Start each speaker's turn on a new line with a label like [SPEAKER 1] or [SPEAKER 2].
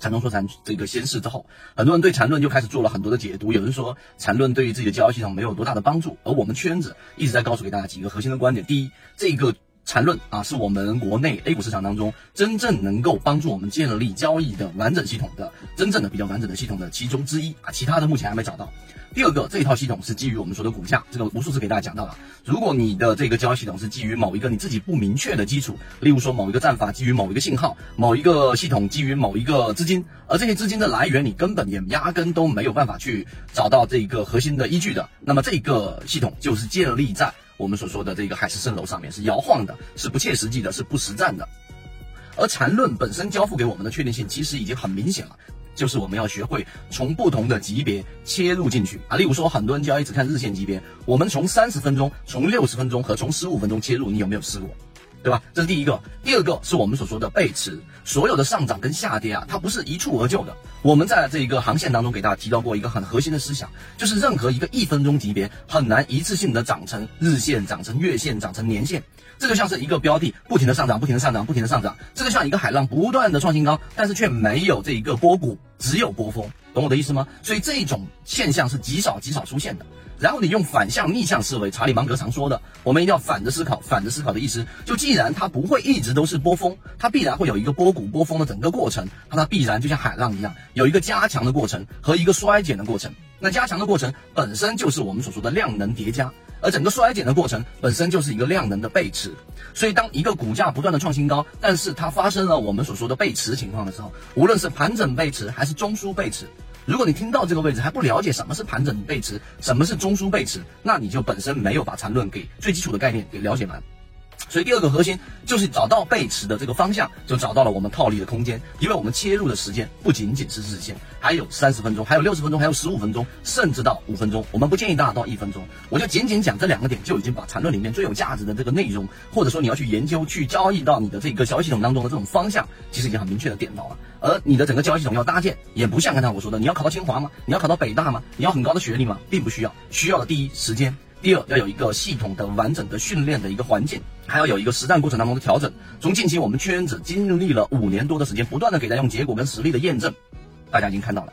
[SPEAKER 1] 禅中说禅这个先世之后，很多人对禅论就开始做了很多的解读。有人说禅论对于自己的交易系统没有多大的帮助，而我们圈子一直在告诉给大家几个核心的观点。第一，这个缠论啊是我们国内 A 股市场当中真正能够帮助我们建立交易的完整系统的真正的比较完整的系统的其中之一啊，其他的目前还没找到。第二个，这一套系统是基于我们说的股价，这个无数次给大家讲到了。如果你的这个交易系统是基于某一个你自己不明确的基础，例如说某一个战法基于某一个信号，某一个系统基于某一个资金，而这些资金的来源你根本也压根都没有办法去找到这个核心的依据的，那么这个系统就是建立在我们所说的这个海市蜃楼上面，是摇晃的，是不切实际的，是不实战的。而缠论本身交付给我们的确定性，其实已经很明显了。就是我们要学会从不同的级别切入进去啊，例如说很多人交易只看日线级别，我们从三十分钟、从六十分钟和从十五分钟切入，你有没有试过？对吧？这是第一个。第二个是我们所说的背驰，所有的上涨跟下跌啊，它不是一蹴而就的。我们在这一个航线当中给大家提到过一个很核心的思想，就是任何一个一分钟级别很难一次性的涨成日线、涨成月线、涨成年线。这就像是一个标的不停的上涨、不停的上涨、不停的上涨，这就像一个海浪不断的创新高，但是却没有这一个波谷，只有波峰，懂我的意思吗？所以这种现象是极少极少出现的。然后你用反向逆向思维，查理芒格常说的，我们一定要反着思考。反着思考的意思，就既然它不会一直都是波峰，它必然会有一个波谷波峰的整个过程，那它必然就像海浪一样，有一个加强的过程和一个衰减的过程。那加强的过程本身就是我们所说的量能叠加，而整个衰减的过程本身就是一个量能的背驰。所以当一个股价不断的创新高，但是它发生了我们所说的背驰情况的时候，无论是盘整背驰还是中枢背驰。如果你听到这个位置还不了解什么是盘整背驰，什么是中枢背驰，那你就本身没有把缠论给最基础的概念给了解完。所以第二个核心就是找到背驰的这个方向，就找到了我们套利的空间。因为我们切入的时间。不仅仅是日线，还有三十分钟，还有六十分钟，还有十五分钟，甚至到五分钟。我们不建议大家到一分钟，我就仅仅讲这两个点，就已经把缠论里面最有价值的这个内容，或者说你要去研究、去交易到你的这个交易系统当中的这种方向，其实已经很明确的点到了。而你的整个交易系统要搭建，也不像刚才我说的，你要考到清华吗？你要考到北大吗？你要很高的学历吗？并不需要。需要的第一时间。第二，要有一个系统的、完整的训练的一个环境，还要有一个实战过程当中的调整。从近期我们圈子经历了五年多的时间，不断的给大家用结果跟实力的验证，大家已经看到了。